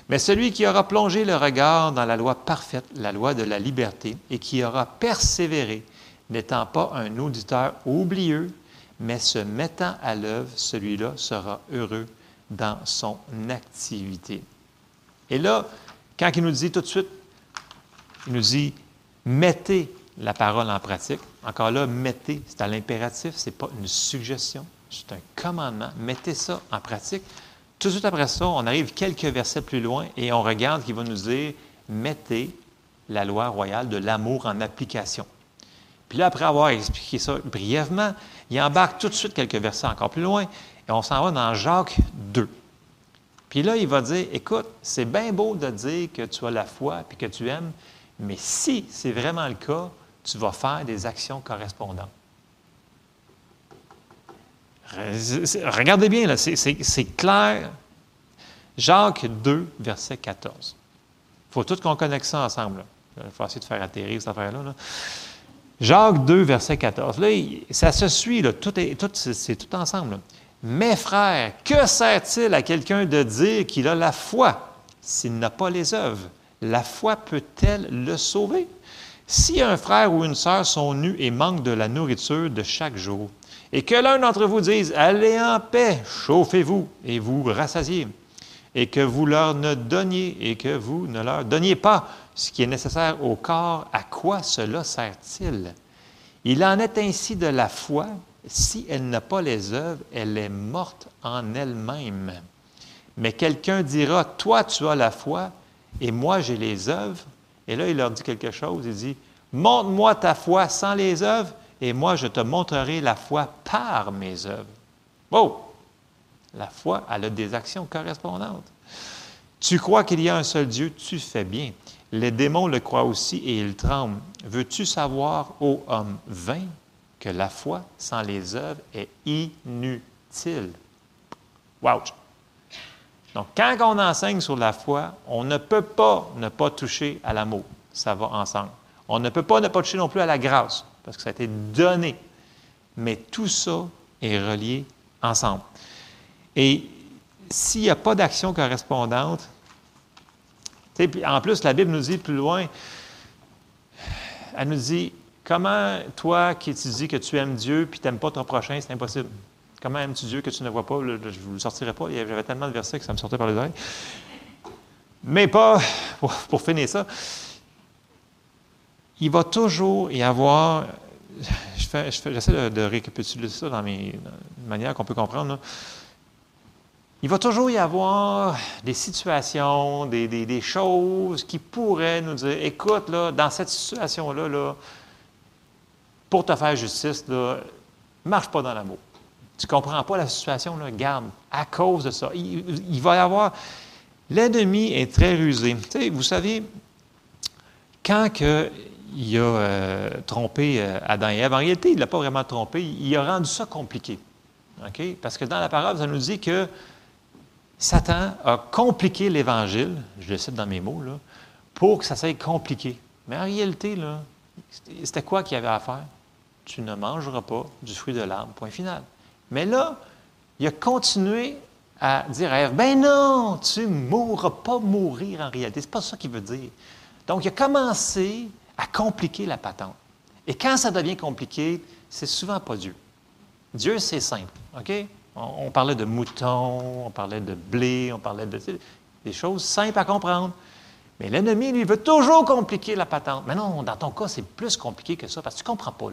Speaker 1: Mais celui qui aura plongé le regard dans la loi parfaite, la loi de la liberté, et qui aura persévéré, n'étant pas un auditeur oublieux, mais se mettant à l'œuvre, celui-là sera heureux dans son activité. Et là, quand il nous dit tout de suite, il nous dit, mettez la parole en pratique. Encore là, mettez, c'est à l'impératif, ce n'est pas une suggestion, c'est un commandement. Mettez ça en pratique. Tout de suite après ça, on arrive quelques versets plus loin et on regarde qu'il va nous dire, mettez la loi royale de l'amour en application. Puis là, après avoir expliqué ça brièvement, il embarque tout de suite quelques versets encore plus loin et on s'en va dans Jacques 2. Puis là, il va dire, écoute, c'est bien beau de dire que tu as la foi et que tu aimes, mais si c'est vraiment le cas, tu vas faire des actions correspondantes. Regardez bien, là, c'est clair. Jacques 2, verset 14. Il faut tout qu'on connecte ça ensemble. Il faut essayer de faire atterrir cette affaire-là. Jacques 2, verset 14. Là, ça se suit, c'est tout ensemble. Mes frères, que sert-il à quelqu'un de dire qu'il a la foi s'il n'a pas les œuvres? La foi peut-elle le sauver? Si un frère ou une sœur sont nus et manquent de la nourriture de chaque jour, et que l'un d'entre vous dise, Allez en paix, chauffez-vous et vous rassasiez, et que vous leur ne donniez et que vous ne leur donniez pas ce qui est nécessaire au corps, à quoi cela sert-il? Il en est ainsi de la foi si elle n'a pas les œuvres, elle est morte en elle-même. Mais quelqu'un dira, toi tu as la foi et moi j'ai les œuvres. Et là, il leur dit quelque chose, il dit, montre-moi ta foi sans les œuvres et moi je te montrerai la foi par mes œuvres. Oh! La foi, elle a des actions correspondantes. Tu crois qu'il y a un seul Dieu, tu fais bien. Les démons le croient aussi et ils tremblent. Veux-tu savoir, ô homme vain, que la foi sans les œuvres est inutile? Wow! Donc, quand on enseigne sur la foi, on ne peut pas ne pas toucher à l'amour. Ça va ensemble. On ne peut pas ne pas toucher non plus à la grâce, parce que ça a été donné. Mais tout ça est relié ensemble. Et s'il n'y a pas d'action correspondante, en plus, la Bible nous dit plus loin, elle nous dit Comment, toi qui dis que tu aimes Dieu puis tu n'aimes pas ton prochain, c'est impossible? Comment aimes-tu Dieu que tu ne vois pas? je ne vous le sortirai pas. J'avais tellement de versets que ça me sortait par les oreilles. Mais pas, pour, finir ça, il va toujours y avoir, j'essaie de, récapituler ça dans mes qu'on peut comprendre, il va toujours y avoir des situations, des, choses qui pourraient nous dire, écoute, là, dans cette situation-là, là, pour te faire justice, ne marche pas dans l'amour. Tu ne comprends pas la situation, là, garde, à cause de ça. Il, va y avoir... L'ennemi est très rusé. vous savez, quand il a euh, trompé euh, Adam et Ève, en réalité, il ne l'a pas vraiment trompé, il a rendu ça compliqué. Parce que dans la parole, ça nous dit que Satan a compliqué l'Évangile, je le cite dans mes mots, pour que ça soit compliqué. Mais en réalité, c'était quoi qu'il y avait à faire? Tu ne mangeras pas du fruit de l'arbre, point final. Mais là, il a continué à dire à Ève, ben non, tu ne mourras pas mourir en réalité. Ce n'est pas ça qu'il veut dire. Donc, il a commencé à compliquer la patente. Et quand ça devient compliqué, c'est souvent pas Dieu. Dieu, c'est simple. OK? On, parlait de moutons, on parlait de blé, on parlait de des choses simples à comprendre. Mais l'ennemi, lui, veut toujours compliquer la patente. Mais non, dans ton cas, c'est plus compliqué que ça parce que tu ne comprends pas.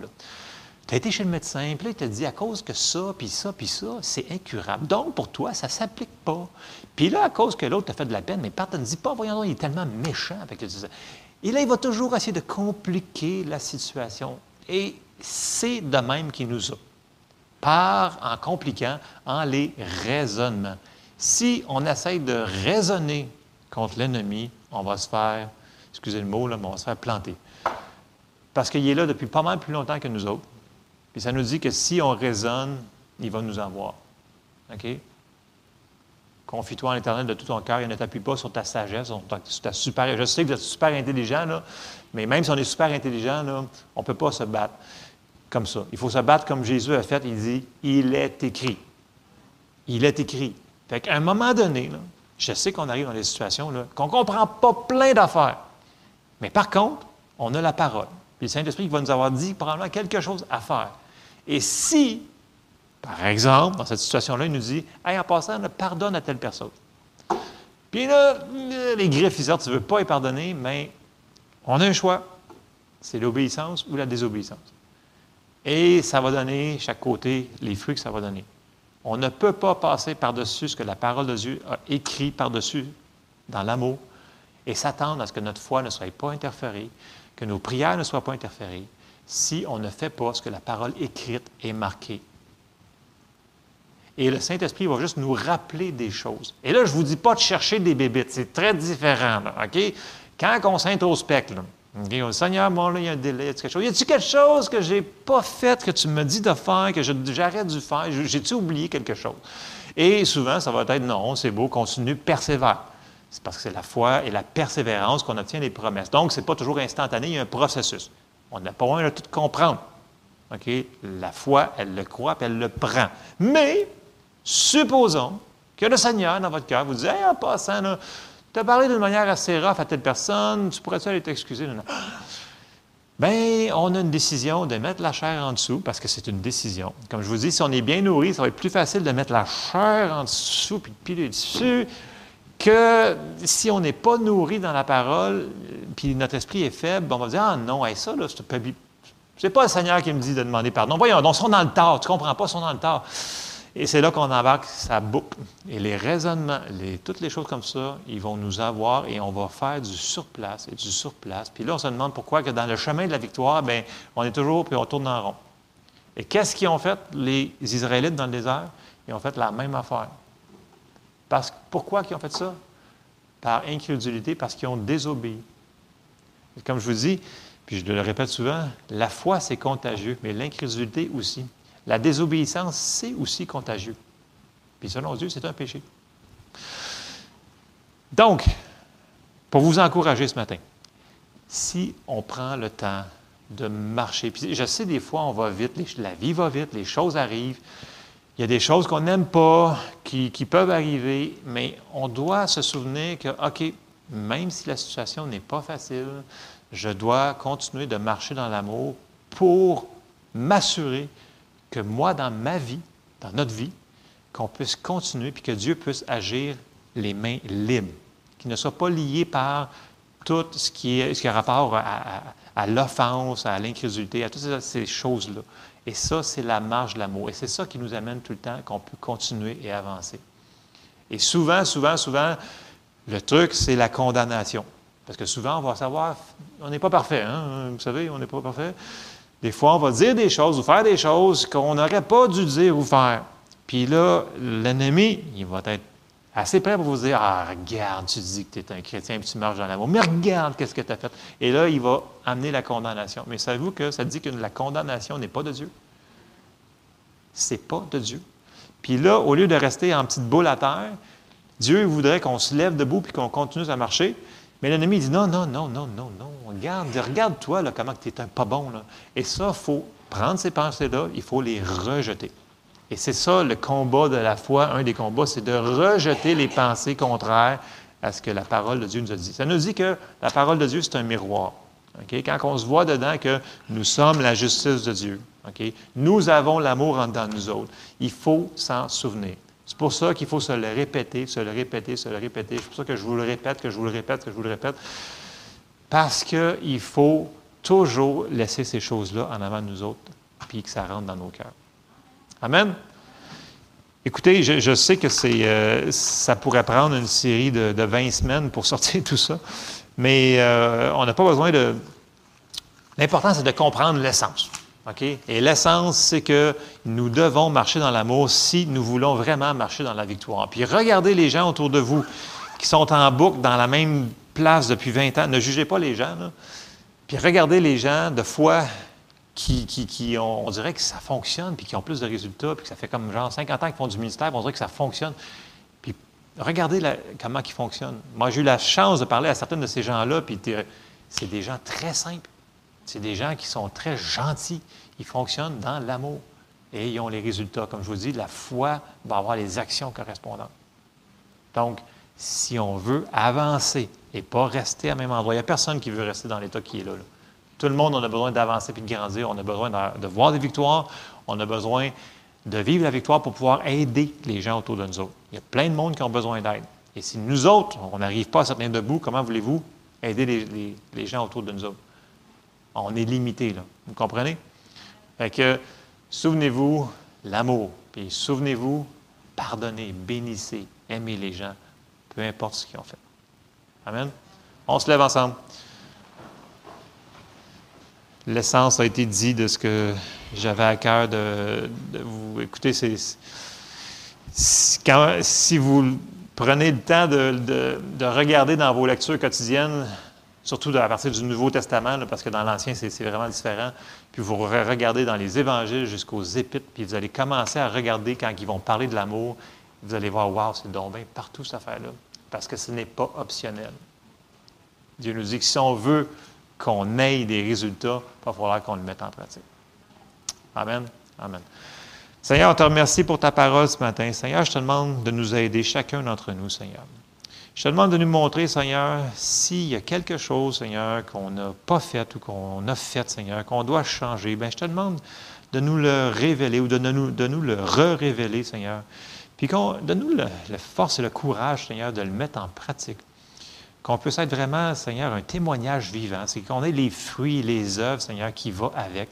Speaker 1: Tu as été chez le médecin, puis là, il te dit à cause que ça, puis ça, puis ça, c'est incurable. Donc, pour toi, ça ne s'applique pas. Puis là, à cause que l'autre t'a fait de la peine, mais ne te dit pas, voyons, il est tellement méchant avec le Et là, il va toujours essayer de compliquer la situation. Et c'est de même qu'il nous a par en compliquant, en les raisonnements. Si on essaye de raisonner contre l'ennemi, on va se faire, excusez le mot, là, mais on va se faire planter. Parce qu'il est là depuis pas mal plus longtemps que nous autres. Puis ça nous dit que si on raisonne, il va nous en voir. OK? Confie-toi en l'Éternel de tout ton cœur et ne t'appuie pas sur ta sagesse, sur ta, super. Je sais que vous êtes super intelligent, mais même si on est super intelligent, on ne peut pas se battre comme ça. Il faut se battre comme Jésus a fait. Il dit Il est écrit. Il est écrit. Fait qu'à un moment donné, je sais qu'on arrive dans des situations qu'on ne comprend pas plein d'affaires. Mais par contre, on a la parole. Puis le Saint-Esprit va nous avoir dit probablement quelque chose à faire. Et si, par exemple, dans cette situation-là, il nous dit Hey, en passant, pardonne à telle personne. Puis là, les griffes, tu ne veux pas y pardonner, mais on a un choix. C'est l'obéissance ou la désobéissance. Et ça va donner, chaque côté, les fruits que ça va donner. On ne peut pas passer par-dessus ce que la parole de Dieu a écrit par-dessus dans l'amour et s'attendre à ce que notre foi ne soit pas interférée, que nos prières ne soient pas interférées, si on ne fait pas ce que la parole écrite est marquée. Et le Saint-Esprit va juste nous rappeler des choses. Et là, je ne vous dis pas de chercher des bébites, c'est très différent. OK? Quand on s'introspecte, dit, Seigneur, bon, là, il y a un délai, quelque chose? Y a-t-il quelque chose que je n'ai pas fait, que tu me dis de faire, que j'arrête de faire? J'ai-tu oublié quelque chose? Et souvent, ça va être non, c'est beau, continue, persévère. C'est parce que c'est la foi et la persévérance qu'on obtient les promesses. Donc, ce n'est pas toujours instantané, il y a un processus. On n'a pas besoin de tout comprendre. La foi, elle le croit, puis elle le prend. Mais, supposons que le Seigneur, dans votre cœur, vous dit, hey, en passant, là, tu as parlé d'une manière assez rough à telle personne, tu pourrais-tu aller t'excuser? Bien, on a une décision de mettre la chair en dessous parce que c'est une décision. Comme je vous dis, si on est bien nourri, ça va être plus facile de mettre la chair en dessous puis de piler dessus que si on n'est pas nourri dans la parole puis notre esprit est faible, on va dire Ah non, ça, là, c'est pas le Seigneur qui me dit de demander pardon. Voyons, donc, ils sont dans le tort. Tu comprends pas, ils sont dans le tort. Et c'est là qu'on embarque sa boucle. Et les raisonnements, toutes les choses comme ça, ils vont nous avoir et on va faire du surplace et du surplace. Puis là, on se demande pourquoi que dans le chemin de la victoire, bien, on est toujours, puis on tourne en rond. Et qu'est-ce qu'ils ont fait, les Israélites dans le désert? Ils ont fait la même affaire. Parce, pourquoi ils ont fait ça? Par incrédulité, parce qu'ils ont désobéi. comme je vous dis, puis je le répète souvent, la foi, c'est contagieux, mais l'incrédulité aussi. La désobéissance, c'est aussi contagieux. Puis selon Dieu, c'est un péché. Donc, pour vous encourager ce matin, si on prend le temps de marcher, puis je sais des fois on va vite, la vie va vite, les choses arrivent, il y a des choses qu'on n'aime pas, qui, qui, peuvent arriver, mais on doit se souvenir que, OK, même si la situation n'est pas facile, je dois continuer de marcher dans l'amour pour m'assurer que moi, dans ma vie, dans notre vie, qu'on puisse continuer, puis que Dieu puisse agir les mains libres, qu'il ne soit pas lié par tout ce qui, est, qui a rapport à, l'offense, à l'incrédulité, à toutes ces choses-là. Et ça, c'est la marge de l'amour. Et c'est ça qui nous amène tout le temps qu'on peut continuer et avancer. Et souvent, souvent, souvent, le truc, c'est la condamnation. Parce que souvent, on va savoir, on n'est pas parfait, hein? vous savez, on n'est pas parfait. Des fois, on va dire des choses ou faire des choses qu'on n'aurait pas dû dire ou faire. Puis là, l'ennemi, il va être assez prêt pour vous dire Ah, regarde, tu dis que tu es un chrétien et tu marches dans l'amour. Mais regarde, qu'est-ce que tu as fait. Et là, il va amener la condamnation. Mais savez-vous que ça dit que la condamnation n'est pas de Dieu? C'est pas de Dieu. Puis là, au lieu de rester en petite boule à terre, Dieu voudrait qu'on se lève debout puis qu'on continue à marcher. Mais l'ennemi dit non, non, non, non, non, non. Regarde, regarde-toi là, comment tu es un pas bon. Là. Et ça, il faut prendre ces pensées-là, il faut les rejeter. Et c'est ça le combat de la foi, un des combats, c'est de rejeter les pensées contraires à ce que la parole de Dieu nous a dit. Ça nous dit que la parole de Dieu, c'est un miroir. Quand on se voit dedans que nous sommes la justice de Dieu, nous avons l'amour en dedans de nous autres, il faut s'en souvenir. C'est pour ça qu'il faut se le répéter, se le répéter, se le répéter. C'est pour ça que je vous le répète, que je vous le répète, que je vous le répète. Parce qu'il faut toujours laisser ces choses-là en avant de nous autres, puis que ça rentre dans nos cœurs. Amen. Écoutez, je, sais que euh, ça pourrait prendre une série de, 20 semaines pour sortir tout ça, mais euh, on n'a pas besoin de... L'important, c'est de comprendre l'essence. OK? Et l'essence, c'est que nous devons marcher dans l'amour si nous voulons vraiment marcher dans la victoire. Puis regardez les gens autour de vous qui sont en boucle dans la même place depuis 20 ans. Ne jugez pas les gens. Puis regardez les gens de foi qui, ont, on dirait que ça fonctionne, puis qui ont plus de résultats, puis que ça fait comme genre 50 ans qu'ils font du ministère, on dirait que ça fonctionne. Puis regardez comment ils fonctionnent. Moi, j'ai eu la chance de parler à certains de ces gens-là, puis c'est des gens très simples. C'est des gens qui sont très gentils. Ils fonctionnent dans l'amour. Et ils ont les résultats. Comme je vous dis, la foi va avoir les actions correspondantes. Donc, si on veut avancer et pas rester à même endroit, il n'y a personne qui veut rester dans l'état qui est là. Tout le monde, on a besoin d'avancer et de grandir. On a besoin de, voir des victoires. On a besoin de vivre la victoire pour pouvoir aider les gens autour de nous autres. Il y a plein de monde qui ont besoin d'aide. Et si nous autres, on n'arrive pas à se tenir debout, comment voulez-vous aider les, gens autour de nous autres? On est limité, là. Vous comprenez? Fait que, souvenez-vous, l'amour. Puis souvenez-vous, pardonnez, bénissez, aimez les gens, peu importe ce qu'ils ont fait. Amen? On se lève ensemble. L'essence a été dit de ce que j'avais à cœur de, vous. Écoutez, c'est, si vous prenez le temps de, regarder dans vos lectures quotidiennes, surtout à partir du Nouveau Testament, parce que dans l'Ancien, c'est, vraiment différent, puis vous regardez dans les Évangiles jusqu'aux Épîtres, puis vous allez commencer à regarder quand ils vont parler de l'amour, vous allez voir, waouh, c'est donc partout cette affaire-là, parce que ce n'est pas optionnel. Dieu nous dit que si on veut qu'on ait des résultats, il va falloir qu'on le mette en pratique. Amen. Amen. Seigneur, on te remercie pour ta parole ce matin. Seigneur, je te demande de nous aider, chacun d'entre nous, Seigneur. Je te demande de nous montrer, Seigneur, s'il y a quelque chose, Seigneur, qu'on n'a pas fait ou qu'on a fait, Seigneur, qu'on doit changer, bien, je te demande de nous le révéler ou de nous, de nous le re-révéler, Seigneur. Puis donne-nous la force et le courage, Seigneur, de le mettre en pratique qu'on puisse être vraiment, Seigneur, un témoignage vivant. C'est qu'on ait les fruits, les œuvres, Seigneur, qui vont avec.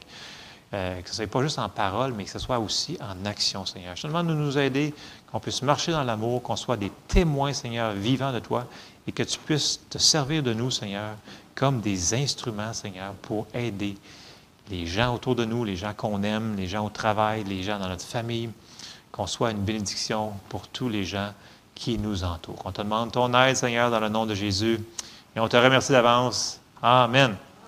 Speaker 1: Euh, que ce soit pas juste en parole, mais que ce soit aussi en action, Seigneur. Je te demande de nous aider, qu'on puisse marcher dans l'amour, qu'on soit des témoins, Seigneur, vivants de toi, et que tu puisses te servir de nous, Seigneur, comme des instruments, Seigneur, pour aider les gens autour de nous, les gens qu'on aime, les gens au travail, les gens dans notre famille, qu'on soit une bénédiction pour tous les gens qui nous entoure. On te demande ton aide, Seigneur, dans le nom de Jésus. Et on te remercie d'avance. Amen.